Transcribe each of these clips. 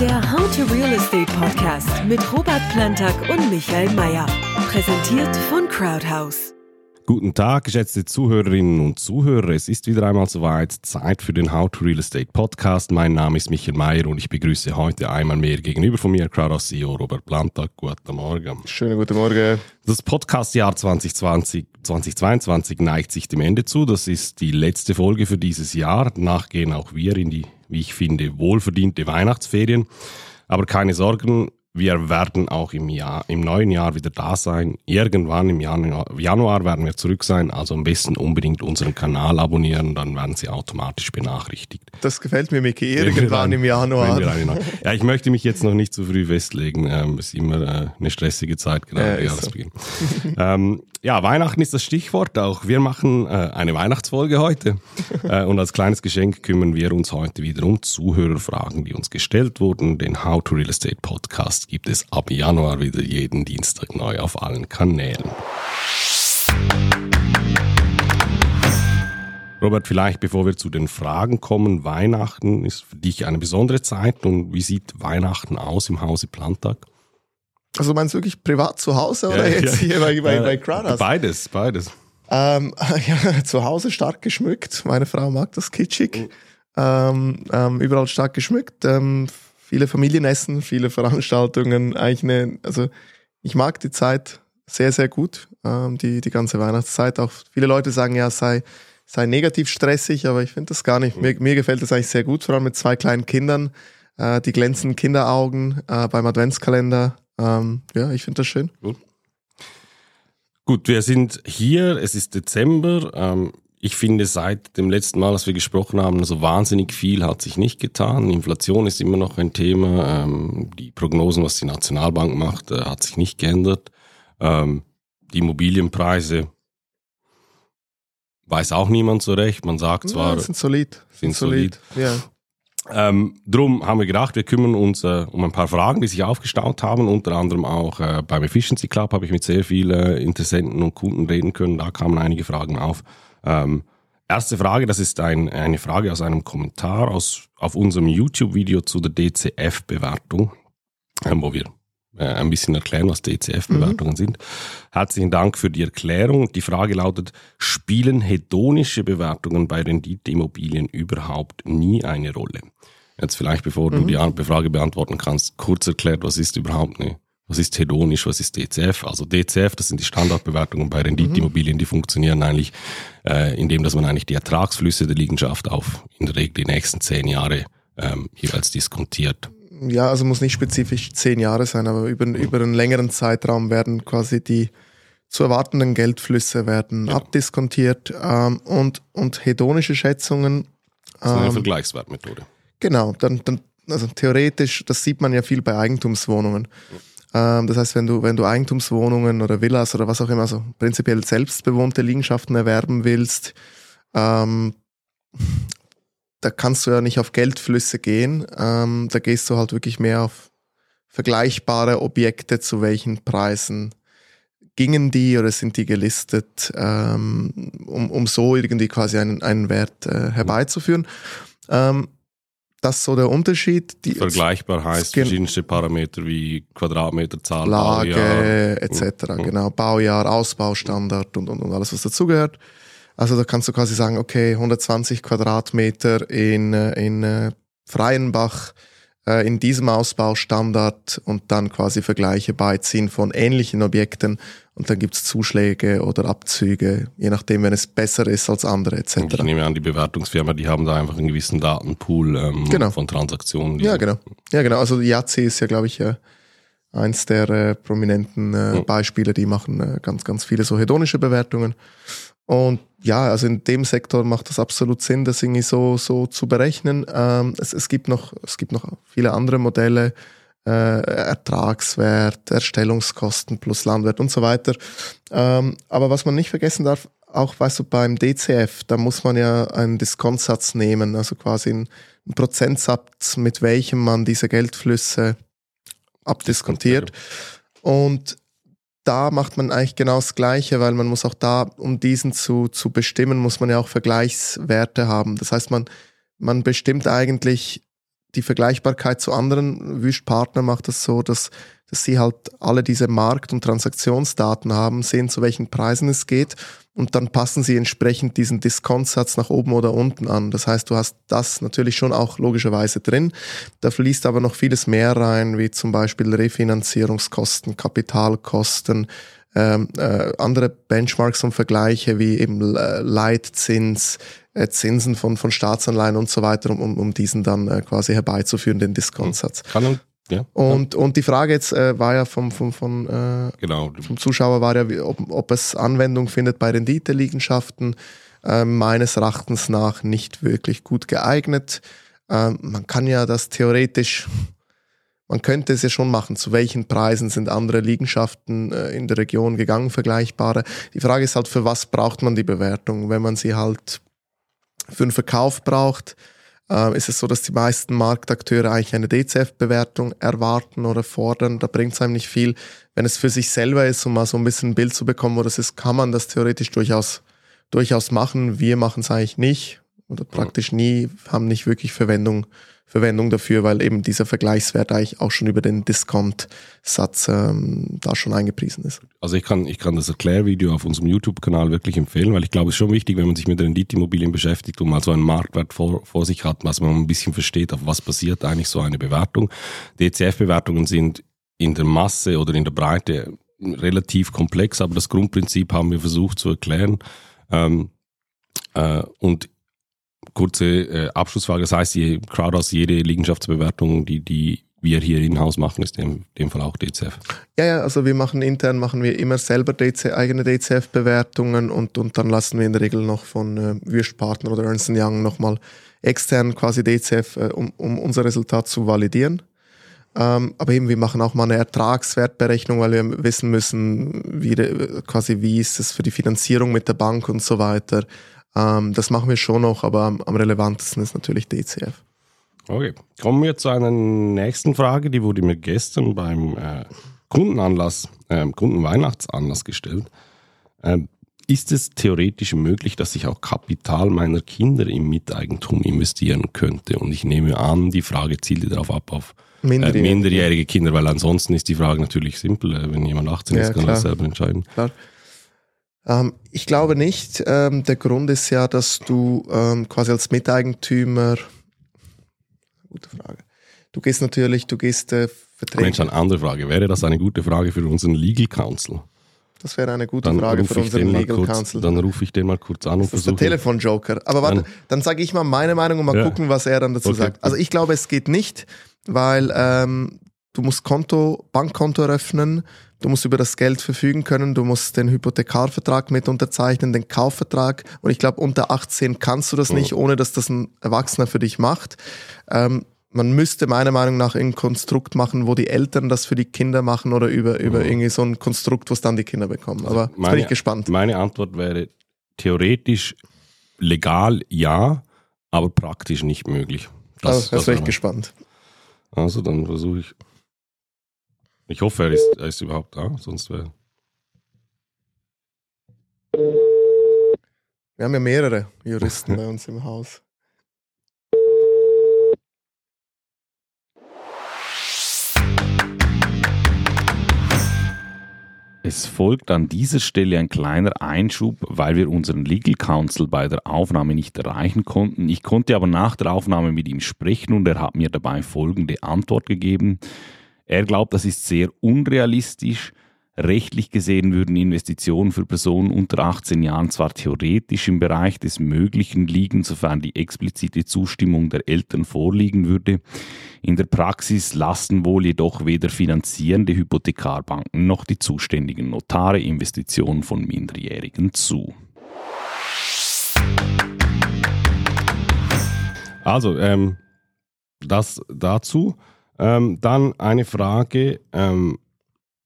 Der How to Real Estate Podcast mit Robert Plantag und Michael Mayer. Präsentiert von Crowdhouse. Guten Tag, geschätzte Zuhörerinnen und Zuhörer. Es ist wieder einmal soweit Zeit für den How to Real Estate Podcast. Mein Name ist Michael Mayer und ich begrüße heute einmal mehr gegenüber von mir Crowdhouse CEO Robert Plantag. Guten Morgen. Schönen guten Morgen. Das Podcastjahr 2020, 2022 neigt sich dem Ende zu. Das ist die letzte Folge für dieses Jahr. Danach gehen auch wir in die wie ich finde, wohlverdiente Weihnachtsferien. Aber keine Sorgen, wir werden auch im, Jahr, im neuen Jahr wieder da sein. Irgendwann im Januar, Januar werden wir zurück sein. Also am besten unbedingt unseren Kanal abonnieren, dann werden Sie automatisch benachrichtigt. Das gefällt mir, Miki. Irgendwann im Januar. ja, ich möchte mich jetzt noch nicht zu früh festlegen. Ähm, es ist immer äh, eine stressige Zeit, gerade ja, Jahresbeginn. So. ähm, ja, Weihnachten ist das Stichwort. Auch wir machen äh, eine Weihnachtsfolge heute. äh, und als kleines Geschenk kümmern wir uns heute wieder um Zuhörerfragen, die uns gestellt wurden. Den How to Real Estate Podcast gibt es ab Januar wieder jeden Dienstag neu auf allen Kanälen. Robert, vielleicht bevor wir zu den Fragen kommen, Weihnachten ist für dich eine besondere Zeit und wie sieht Weihnachten aus im Hause Plantag? Also meinst du wirklich privat zu Hause oder ja, jetzt ja. hier bei, bei, bei Crowdhouse? Beides, beides. Ähm, ja, zu Hause stark geschmückt. Meine Frau mag das kitschig. Mhm. Ähm, ähm, überall stark geschmückt. Ähm, viele Familienessen, viele Veranstaltungen. Eigentlich eine, also ich mag die Zeit sehr, sehr gut. Ähm, die, die ganze Weihnachtszeit. Auch viele Leute sagen ja, es sei, sei negativ stressig, aber ich finde das gar nicht. Mir, mir gefällt das eigentlich sehr gut, vor allem mit zwei kleinen Kindern. Äh, die glänzenden Kinderaugen äh, beim Adventskalender ähm, ja, ich finde das schön. Gut. Gut, wir sind hier, es ist Dezember. Ähm, ich finde, seit dem letzten Mal, als wir gesprochen haben, so wahnsinnig viel hat sich nicht getan. Inflation ist immer noch ein Thema. Ähm, die Prognosen, was die Nationalbank macht, äh, hat sich nicht geändert. Ähm, die Immobilienpreise weiß auch niemand so recht. Man sagt zwar, ja, sind solid. Sind solid. solid. Ja. Ähm, drum haben wir gedacht, wir kümmern uns äh, um ein paar Fragen, die sich aufgestaut haben. Unter anderem auch äh, beim Efficiency Club habe ich mit sehr vielen Interessenten und Kunden reden können. Da kamen einige Fragen auf. Ähm, erste Frage, das ist ein, eine Frage aus einem Kommentar aus, auf unserem YouTube-Video zu der DCF-Bewertung, ähm, wo wir ein bisschen erklären, was DCF-Bewertungen mhm. sind. Herzlichen Dank für die Erklärung. Die Frage lautet, spielen hedonische Bewertungen bei Renditeimmobilien überhaupt nie eine Rolle? Jetzt vielleicht, bevor mhm. du die Frage beantworten kannst, kurz erklärt, was ist überhaupt eine, was ist hedonisch, was ist DCF? Also DCF, das sind die Standardbewertungen bei Renditeimmobilien, die funktionieren eigentlich, äh, indem dass man eigentlich die Ertragsflüsse der Liegenschaft auf in der Regel die nächsten zehn Jahre ähm, jeweils diskontiert. Ja, also muss nicht spezifisch zehn Jahre sein, aber über, über einen längeren Zeitraum werden quasi die zu erwartenden Geldflüsse werden ja. abdiskontiert ähm, und, und hedonische Schätzungen. Das ist eine ähm, Vergleichswertmethode. Genau, dann, dann, also theoretisch, das sieht man ja viel bei Eigentumswohnungen. Ähm, das heißt, wenn du, wenn du Eigentumswohnungen oder Villas oder was auch immer, also prinzipiell selbstbewohnte Liegenschaften erwerben willst, ähm, da kannst du ja nicht auf Geldflüsse gehen. Ähm, da gehst du halt wirklich mehr auf vergleichbare Objekte, zu welchen Preisen gingen die oder sind die gelistet, ähm, um, um so irgendwie quasi einen, einen Wert äh, herbeizuführen. Ähm, das ist so der Unterschied. Die Vergleichbar heißt verschiedenste Parameter wie Quadratmeterzahl, Lage Baujahr. etc. Mhm. Genau, Baujahr, Ausbaustandard und, und, und alles, was dazugehört. Also da kannst du quasi sagen, okay, 120 Quadratmeter in, in äh, Freienbach äh, in diesem Ausbaustandard und dann quasi Vergleiche beiziehen von ähnlichen Objekten und dann gibt's Zuschläge oder Abzüge, je nachdem, wenn es besser ist als andere etc. Und ich nehme an, die Bewertungsfirma, die haben da einfach einen gewissen Datenpool ähm, genau. von Transaktionen. Ja, genau. Ja, genau. Also Yazzi ist ja, glaube ich, äh, eins der äh, prominenten äh, mhm. Beispiele, die machen ganz, ganz viele so hedonische Bewertungen. Und ja, also in dem Sektor macht das absolut Sinn, das irgendwie so, so zu berechnen. Ähm, es, es, gibt noch, es gibt noch viele andere Modelle, äh, Ertragswert, Erstellungskosten plus Landwert und so weiter. Ähm, aber was man nicht vergessen darf, auch weißt du, beim DCF, da muss man ja einen Diskontsatz nehmen, also quasi einen, einen Prozentsatz, mit welchem man diese Geldflüsse abdiskontiert. Und da macht man eigentlich genau das Gleiche, weil man muss auch da, um diesen zu, zu bestimmen, muss man ja auch Vergleichswerte haben. Das heißt, man, man bestimmt eigentlich die Vergleichbarkeit zu anderen Wüstpartnern macht das so, dass, dass sie halt alle diese Markt- und Transaktionsdaten haben, sehen, zu welchen Preisen es geht und dann passen sie entsprechend diesen Diskontsatz nach oben oder unten an. Das heißt, du hast das natürlich schon auch logischerweise drin. Da fließt aber noch vieles mehr rein, wie zum Beispiel Refinanzierungskosten, Kapitalkosten, ähm, äh, andere Benchmarks und Vergleiche wie eben äh, Leitzins, äh, Zinsen von, von Staatsanleihen und so weiter, um, um diesen dann äh, quasi herbeizuführen, den Diskontsatz. Kann ja. Und, und die Frage jetzt äh, war ja vom, vom, vom, äh, Genau. vom Zuschauer war ja, ob, ob es Anwendung findet bei Renditeliegenschaften. Äh, meines Erachtens nach nicht wirklich gut geeignet. Ähm, man kann ja das theoretisch, man könnte es ja schon machen. Zu welchen Preisen sind andere Liegenschaften äh, in der Region gegangen, vergleichbare? Die Frage ist halt, für was braucht man die Bewertung? Wenn man sie halt für einen Verkauf braucht, äh, ist es so, dass die meisten Marktakteure eigentlich eine DCF-Bewertung erwarten oder fordern. Da bringt es einem nicht viel. Wenn es für sich selber ist, um mal so ein bisschen ein Bild zu bekommen, wo das ist, kann man das theoretisch durchaus, durchaus machen. Wir machen es eigentlich nicht oder praktisch nie, haben nicht wirklich Verwendung, Verwendung dafür, weil eben dieser Vergleichswert eigentlich auch schon über den Discount-Satz ähm, da schon eingepriesen ist. Also ich kann, ich kann das Erklärvideo auf unserem YouTube-Kanal wirklich empfehlen, weil ich glaube, es ist schon wichtig, wenn man sich mit Renditeimmobilien beschäftigt und mal so einen Marktwert vor, vor sich hat, dass man ein bisschen versteht, auf was basiert eigentlich so eine Bewertung. DCF-Bewertungen sind in der Masse oder in der Breite relativ komplex, aber das Grundprinzip haben wir versucht zu erklären. Ähm, äh, und kurze äh, Abschlussfrage, das heißt, die Crowdhouse, jede Liegenschaftsbewertung, die, die wir hier in-house machen, ist in dem Fall auch DCF. Ja, ja, also wir machen intern machen wir immer selber DC, eigene DCF-Bewertungen und, und dann lassen wir in der Regel noch von äh, Würstpartner oder Ernst Young nochmal extern quasi DCF, äh, um, um unser Resultat zu validieren. Ähm, aber eben, wir machen auch mal eine Ertragswertberechnung, weil wir wissen müssen, wie, de- quasi wie ist es für die Finanzierung mit der Bank und so weiter. Ähm, das machen wir schon noch, aber am, am relevantesten ist natürlich DCF. Okay, kommen wir zu einer nächsten Frage, die wurde mir gestern beim äh, Kundenanlass, äh, Kundenweihnachtsanlass gestellt. Ähm, ist es theoretisch möglich, dass ich auch Kapital meiner Kinder im Miteigentum investieren könnte? Und ich nehme an, die Frage zielt darauf ab auf äh, Minderjährige. minderjährige Kinder, weil ansonsten ist die Frage natürlich simpel. Äh, Wenn jemand 18 Ja, ist, kann er klar. das selber entscheiden. Klar. Ähm, ich glaube nicht. Ähm, der Grund ist ja, dass du ähm, quasi als Miteigentümer. Gute Frage. Du gehst natürlich, du gehst äh, Mensch, Verträge. eine andere Frage. Wäre das eine gute Frage für unseren Legal Counsel? Das wäre eine gute Dann Frage für unseren Legal kurz, Counsel. dann rufe ich den mal kurz an und Das ist der versuche. Telefonjoker. Aber warte, Dann- dann sage ich mal meine Meinung und mal Ja. gucken, was er dann dazu Okay. sagt. Also ich glaube, es geht nicht, weil ähm, du musst Konto, Bankkonto eröffnen, du musst über das Geld verfügen können, du musst den Hypothekarvertrag mit unterzeichnen, den Kaufvertrag. Und ich glaube, unter 18 kannst du das nicht, ohne dass das ein Erwachsener für dich macht. Ähm, man müsste meiner Meinung nach ein Konstrukt machen, wo die Eltern das für die Kinder machen oder über, über irgendwie so ein Konstrukt, wo es dann die Kinder bekommen. Aber jetzt bin ich gespannt. Meine Antwort wäre theoretisch legal ja, aber praktisch nicht möglich. Das, das, das wäre wäre ich gespannt. Also dann versuche ich. Ich hoffe, er ist, er ist überhaupt da, sonst wäre. Wir haben ja mehrere Juristen bei uns im Haus. Es folgt an dieser Stelle ein kleiner Einschub, weil wir unseren Legal Counsel bei der Aufnahme nicht erreichen konnten. Ich konnte aber nach der Aufnahme mit ihm sprechen und er hat mir dabei folgende Antwort gegeben. Er glaubt, das ist sehr unrealistisch. Rechtlich gesehen würden Investitionen für Personen unter 18 Jahren zwar theoretisch im Bereich des Möglichen liegen, sofern die explizite Zustimmung der Eltern vorliegen würde. In der Praxis lassen wohl jedoch weder finanzierende Hypothekarbanken noch die zuständigen Notare Investitionen von Minderjährigen zu. Also, ähm, das dazu. Ähm, dann eine Frage, ähm,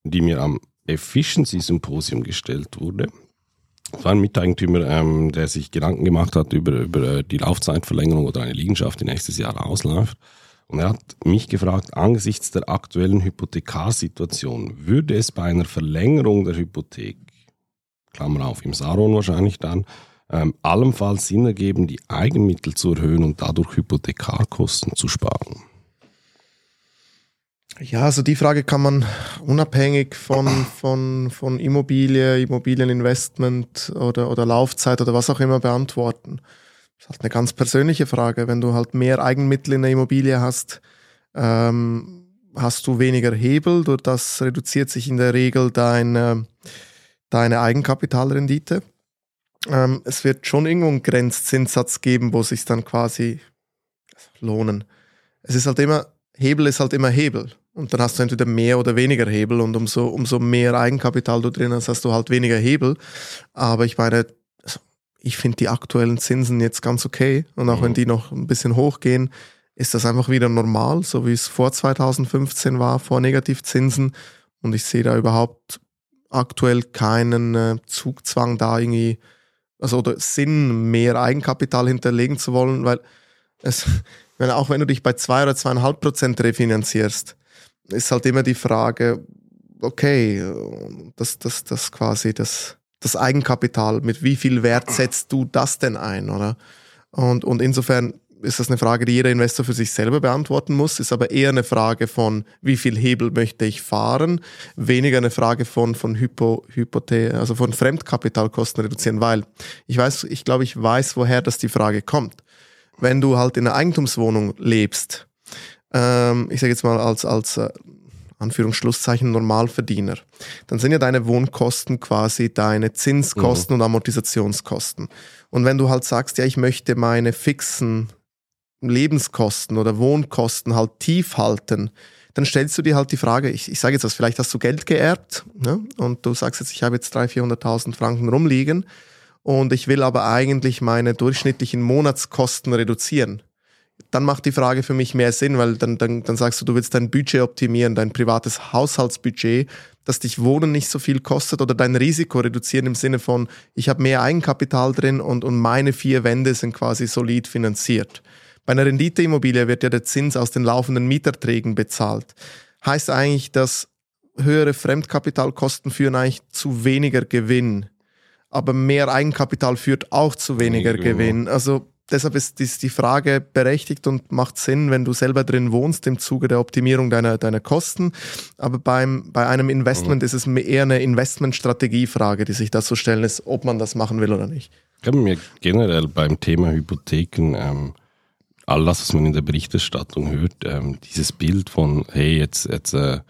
die mir am Efficiency Symposium gestellt wurde. Es war ein Miteigentümer, ähm, der sich Gedanken gemacht hat über, über die Laufzeitverlängerung oder eine Liegenschaft, die nächstes Jahr ausläuft. Und er hat mich gefragt, angesichts der aktuellen Hypothekarsituation, würde es bei einer Verlängerung der Hypothek, Klammer auf, im Saron wahrscheinlich dann, ähm, allenfalls Sinn ergeben, die Eigenmittel zu erhöhen und dadurch Hypothekarkosten zu sparen? Ja, also die Frage kann man unabhängig von, von, von Immobilie, Immobilieninvestment oder, oder Laufzeit oder was auch immer beantworten. Das ist halt eine ganz persönliche Frage. Wenn du halt mehr Eigenmittel in der Immobilie hast, ähm, hast du weniger Hebel. Durch das reduziert sich in der Regel deine, deine Eigenkapitalrendite. Ähm, es wird schon irgendwo einen Grenzzinssatz geben, wo sich dann quasi lohnen. Es ist halt immer, Hebel ist halt immer Hebel. Und dann hast du entweder mehr oder weniger Hebel und umso, umso mehr Eigenkapital du drin hast, hast du halt weniger Hebel. Aber ich meine, also, ich finde die aktuellen Zinsen jetzt ganz okay. Und auch mhm. wenn die noch ein bisschen hochgehen, ist das einfach wieder normal, so wie es vor 2015 war, vor Negativzinsen. Und ich sehe da überhaupt aktuell keinen äh, Zugzwang da irgendwie, also oder Sinn, mehr Eigenkapital hinterlegen zu wollen, weil es, wenn, auch wenn du dich bei zwei oder zweieinhalb Prozent refinanzierst, ist halt immer die Frage, okay, das, das, das quasi das, das Eigenkapital, mit wie viel Wert setzt du das denn ein, oder? Und, und insofern ist das eine Frage, die jeder Investor für sich selber beantworten muss, ist aber eher eine Frage von, wie viel Hebel möchte ich fahren, weniger eine Frage von, von Hypo, Hypothe, also von Fremdkapitalkosten reduzieren, weil ich weiß, ich glaube, ich weiß, woher das die Frage kommt. Wenn du halt in einer Eigentumswohnung lebst, ähm, ich sage jetzt mal als, als äh, Anführungsschlusszeichen Normalverdiener, dann sind ja deine Wohnkosten quasi deine Zinskosten mhm. und Amortisationskosten. Und wenn du halt sagst, ja, ich möchte meine fixen Lebenskosten oder Wohnkosten halt tief halten, dann stellst du dir halt die Frage, ich, ich sage jetzt was, vielleicht hast du Geld geerbt ne? und du sagst jetzt, ich habe jetzt 300.000, 400.000 Franken rumliegen und ich will aber eigentlich meine durchschnittlichen Monatskosten reduzieren dann macht die Frage für mich mehr Sinn, weil dann, dann, dann sagst du, du willst dein Budget optimieren, dein privates Haushaltsbudget, dass dich Wohnen nicht so viel kostet oder dein Risiko reduzieren im Sinne von, ich habe mehr Eigenkapital drin und, und meine vier Wände sind quasi solid finanziert. Bei einer Renditeimmobilie wird ja der Zins aus den laufenden Mieterträgen bezahlt. Heißt eigentlich, dass höhere Fremdkapitalkosten führen eigentlich zu weniger Gewinn. Aber mehr Eigenkapital führt auch zu weniger genau. Gewinn. Also deshalb ist, die Frage berechtigt und macht Sinn, wenn du selber drin wohnst, im Zuge der Optimierung deiner, deiner Kosten. Aber beim, bei einem Investment mhm. ist es eher eine Investmentstrategiefrage, die sich dazu stellen ist, ob man das machen will oder nicht. Ich habe mir generell beim Thema Hypotheken ähm, all das, was man in der Berichterstattung hört, ähm, dieses Bild von, hey, jetzt, jetzt äh,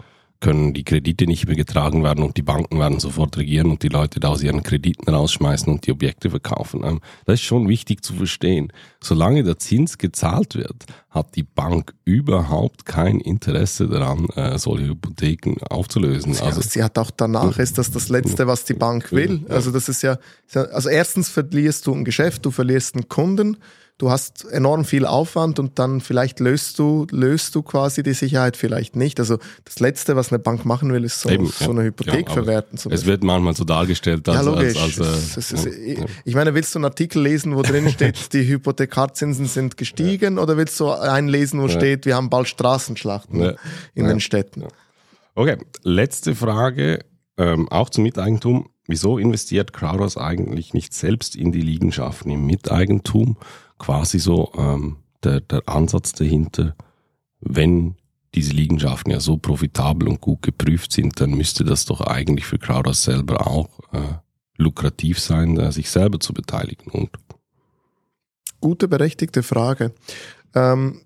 können die Kredite nicht mehr getragen werden und die Banken werden sofort regieren und die Leute da aus ihren Krediten rausschmeißen und die Objekte verkaufen. Ähm, das ist schon wichtig zu verstehen. Solange der Zins gezahlt wird, hat die Bank überhaupt kein Interesse daran, äh, solche Hypotheken aufzulösen. Ja, also sie hat auch danach ist das das Letzte, was die Bank will. Also das ist ja, also erstens verlierst du ein Geschäft, du verlierst einen Kunden du hast enorm viel Aufwand und dann vielleicht löst du, löst du quasi die Sicherheit vielleicht nicht. Also das Letzte, was eine Bank machen will, ist so, Eben, so eine Hypothek ja, verwerten. es wird manchmal so dargestellt, als, ja, logisch. als, als, äh, ist, ja. Ich meine, willst du einen Artikel lesen, wo drin steht, die Hypothekarzinsen sind gestiegen oder willst du einen lesen, wo steht, wir haben bald Straßenschlachten in den Städten? Okay, letzte Frage, ähm, auch zum Miteigentum. Wieso investiert Crowdhouse eigentlich nicht selbst in die Liegenschaften im Miteigentum quasi so ähm, der, der Ansatz dahinter, wenn diese Liegenschaften ja so profitabel und gut geprüft sind, dann müsste das doch eigentlich für Crowdhouse selber auch äh, lukrativ sein, äh, sich selber zu beteiligen. Und Gute, berechtigte Frage. Ähm,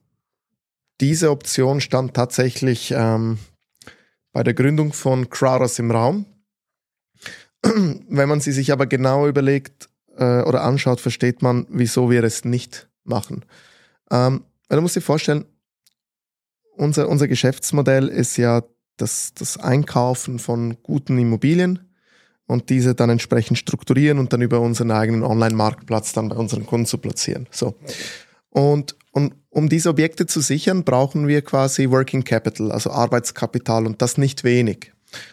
diese Option stand tatsächlich ähm, bei der Gründung von Crowdhouse im Raum. Wenn man sie sich aber genau überlegt, äh, oder anschaut, versteht man, wieso wir es nicht machen. Ähm, weil du musst dir vorstellen, unser, unser Geschäftsmodell ist ja das, das Einkaufen von guten Immobilien und diese dann entsprechend strukturieren und dann über unseren eigenen Online-Marktplatz dann bei unseren Kunden zu platzieren. So. Und, und um diese Objekte zu sichern, brauchen wir quasi Working Capital, also Arbeitskapital und das nicht wenig.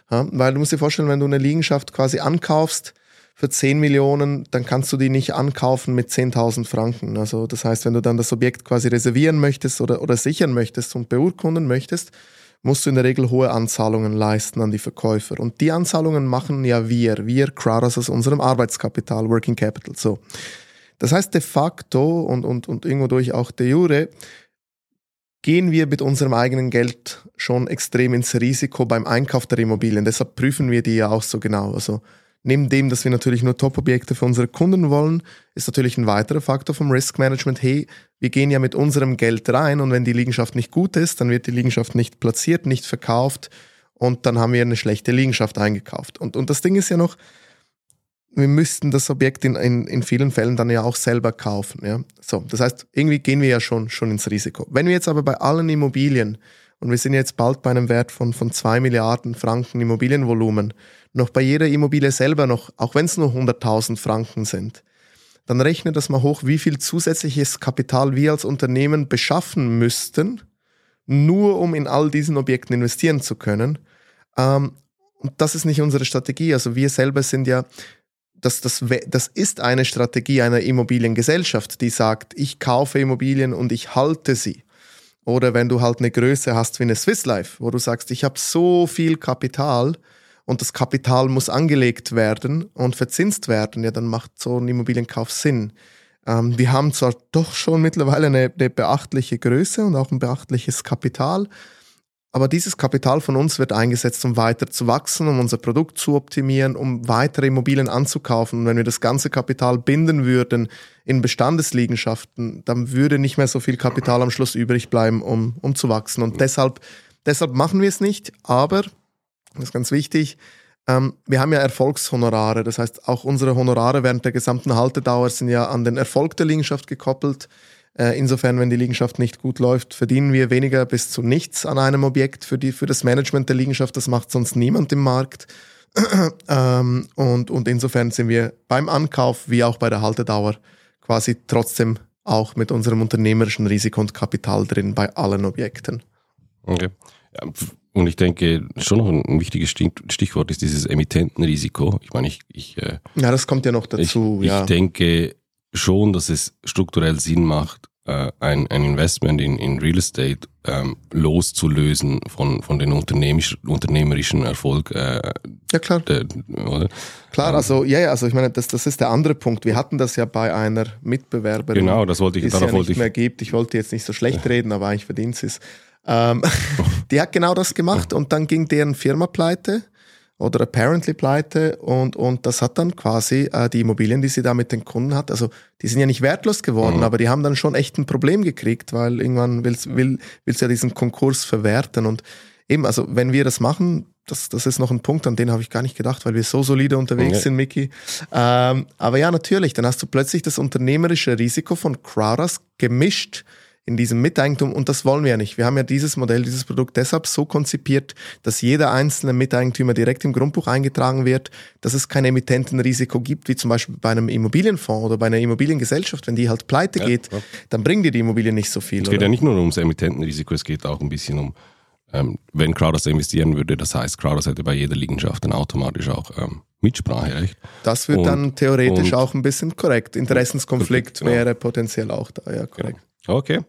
Ja, weil du musst dir vorstellen, wenn du eine Liegenschaft quasi ankaufst, für 10 Millionen, dann kannst du die nicht ankaufen mit 10.000 Franken. Also das heißt, wenn du dann das Objekt quasi reservieren möchtest oder, oder sichern möchtest und beurkunden möchtest, musst du in der Regel hohe Anzahlungen leisten an die Verkäufer. Und die Anzahlungen machen ja wir, wir Crowders aus unserem Arbeitskapital, Working Capital. So. Das heißt de facto und, und, und irgendwo durch auch de jure, gehen wir mit unserem eigenen Geld schon extrem ins Risiko beim Einkauf der Immobilien. Deshalb prüfen wir die ja auch so genau. Also neben dem, dass wir natürlich nur Top-Objekte für unsere Kunden wollen, ist natürlich ein weiterer Faktor vom Risk Management. Hey, wir gehen ja mit unserem Geld rein und wenn die Liegenschaft nicht gut ist, dann wird die Liegenschaft nicht platziert, nicht verkauft und dann haben wir eine schlechte Liegenschaft eingekauft. Und, und das Ding ist ja noch, wir müssten das Objekt in, in, in vielen Fällen dann ja auch selber kaufen. Ja? So, das heißt, irgendwie gehen wir ja schon, schon ins Risiko. Wenn wir jetzt aber bei allen Immobilien, und wir sind jetzt bald bei einem Wert von, von zwei Milliarden Franken Immobilienvolumen, noch bei jeder Immobilie selber noch, auch wenn es nur 100.000 Franken sind, dann rechne das mal hoch, wie viel zusätzliches Kapital wir als Unternehmen beschaffen müssten, nur um in all diesen Objekten investieren zu können. Ähm, und das ist nicht unsere Strategie. Also wir selber sind ja das, das, das ist eine Strategie einer Immobiliengesellschaft, die sagt, ich kaufe Immobilien und ich halte sie. Oder wenn du halt eine Größe hast wie eine Swiss Life, wo du sagst, ich habe so viel Kapital und das Kapital muss angelegt werden und verzinst werden, ja, dann macht so ein Immobilienkauf Sinn. Ähm, wir haben zwar doch schon mittlerweile eine, eine beachtliche Größe und auch ein beachtliches Kapital, aber dieses Kapital von uns wird eingesetzt, um weiter zu wachsen, um unser Produkt zu optimieren, um weitere Immobilien anzukaufen. Und wenn wir das ganze Kapital binden würden in Bestandesliegenschaften, dann würde nicht mehr so viel Kapital am Schluss übrig bleiben, um, um zu wachsen. Und deshalb, deshalb machen wir es nicht. Aber, das ist ganz wichtig, ähm, wir haben ja Erfolgshonorare. Das heißt, auch unsere Honorare während der gesamten Haltedauer sind ja an den Erfolg der Liegenschaft gekoppelt. Äh, insofern, wenn die Liegenschaft nicht gut läuft, verdienen wir weniger bis zu nichts an einem Objekt für, die, für das Management der Liegenschaft. Das macht sonst niemand im Markt. ähm, und, und insofern sind wir beim Ankauf wie auch bei der Haltedauer quasi trotzdem auch mit unserem unternehmerischen Risiko und Kapital drin bei allen Objekten. Okay. Ja, und ich denke, schon noch ein, wichtiges Stichwort ist dieses Emittentenrisiko. Ich meine, ich, ich äh, ja, das kommt ja noch dazu. Ich, ja. ich denke, schon, dass es strukturell Sinn macht, äh, ein, ein Investment in, in Real Estate ähm, loszulösen von, von den unternehmerisch, unternehmerischen Erfolg. Äh, ja, klar. Der, oder? Klar, ähm, also, ja, ja, also ich meine, das, das ist der andere Punkt. Wir hatten das ja bei einer Mitbewerberin. Genau, das wollte ich, die es ja nicht mehr gibt. Ich wollte jetzt nicht so schlecht reden, aber eigentlich verdient sie es. Ähm, die hat genau das gemacht und dann ging deren Firma pleite oder apparently pleite und, und das hat dann quasi äh, die Immobilien, die sie da mit den Kunden hat, also die sind ja nicht wertlos geworden, mhm. aber die haben dann schon echt ein Problem gekriegt, weil irgendwann willst, will, willst ja diesen Konkurs verwerten und eben, also wenn wir das machen, das, das ist noch ein Punkt, an den habe ich gar nicht gedacht, weil wir so solide unterwegs okay. sind, Mickey. Ähm, aber ja, natürlich, dann hast du plötzlich das unternehmerische Risiko von Crowders gemischt in diesem Miteigentum und das wollen wir ja nicht. Wir haben ja dieses Modell, dieses Produkt deshalb so konzipiert, dass jeder einzelne Miteigentümer direkt im Grundbuch eingetragen wird, dass es kein Emittentenrisiko gibt, wie zum Beispiel bei einem Immobilienfonds oder bei einer Immobiliengesellschaft. Wenn die halt pleite ja, geht, ja. dann bringen dir die Immobilien nicht so viel. Es geht oder? ja nicht nur ums Emittentenrisiko, es geht auch ein bisschen um ähm, wenn Crowders investieren würde, das heißt, Crowders hätte bei jeder Liegenschaft dann automatisch auch ähm, Mitspracherecht. Das wird und, dann theoretisch auch ein bisschen korrekt. Interessenskonflikt genau. wäre potenziell auch da, ja, korrekt. Genau. Okay.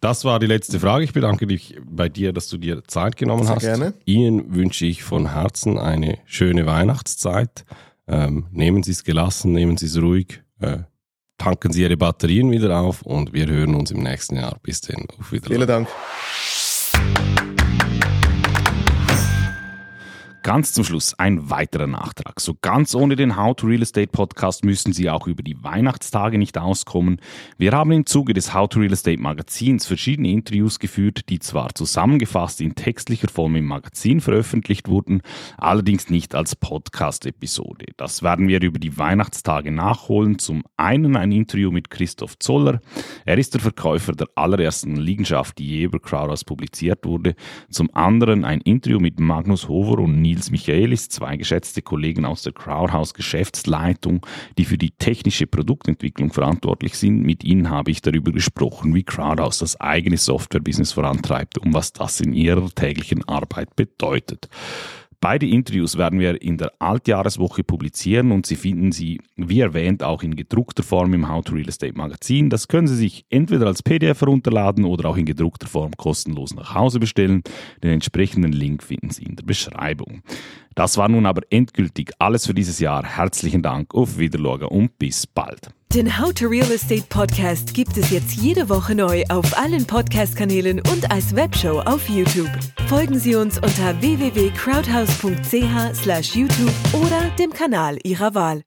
Das war die letzte Frage. Ich bedanke dich bei dir, dass du dir Zeit genommen Sehr hast. Gerne. Ihnen wünsche ich von Herzen eine schöne Weihnachtszeit. Ähm, nehmen Sie es gelassen, nehmen Sie es ruhig, äh, tanken Sie Ihre Batterien wieder auf und wir hören uns im nächsten Jahr. Bis dann. Auf Wiedersehen. Vielen Dank. Ganz zum Schluss ein weiterer Nachtrag. So ganz ohne den How to Real Estate Podcast müssen Sie auch über die Weihnachtstage nicht auskommen. Wir haben im Zuge des How to Real Estate Magazins verschiedene Interviews geführt, die zwar zusammengefasst in textlicher Form im Magazin veröffentlicht wurden, allerdings nicht als Podcast-Episode. Das werden wir über die Weihnachtstage nachholen. Zum einen ein Interview mit Christoph Zoller. Er ist der Verkäufer der allerersten Liegenschaft, die je über Crowdhouse publiziert wurde. Zum anderen ein Interview mit Magnus Hover und Nils Nils Michaelis, zwei geschätzte Kollegen aus der Crowdhouse Geschäftsleitung, die für die technische Produktentwicklung verantwortlich sind. Mit ihnen habe ich darüber gesprochen, wie Crowdhouse das eigene Software-Business vorantreibt und was das in ihrer täglichen Arbeit bedeutet. Beide Interviews werden wir in der Altjahreswoche publizieren und Sie finden sie, wie erwähnt, auch in gedruckter Form im How to Real Estate Magazin. Das können Sie sich entweder als PDF herunterladen oder auch in gedruckter Form kostenlos nach Hause bestellen. Den entsprechenden Link finden Sie in der Beschreibung. Das war nun aber endgültig alles für dieses Jahr. Herzlichen Dank, auf Wiedersehen und bis bald. Den How to Real Estate Podcast gibt es jetzt jede Woche neu auf allen Podcast-Kanälen und als Webshow auf YouTube. Folgen Sie uns unter www.crowdhouse.ch/youtube oder dem Kanal Ihrer Wahl.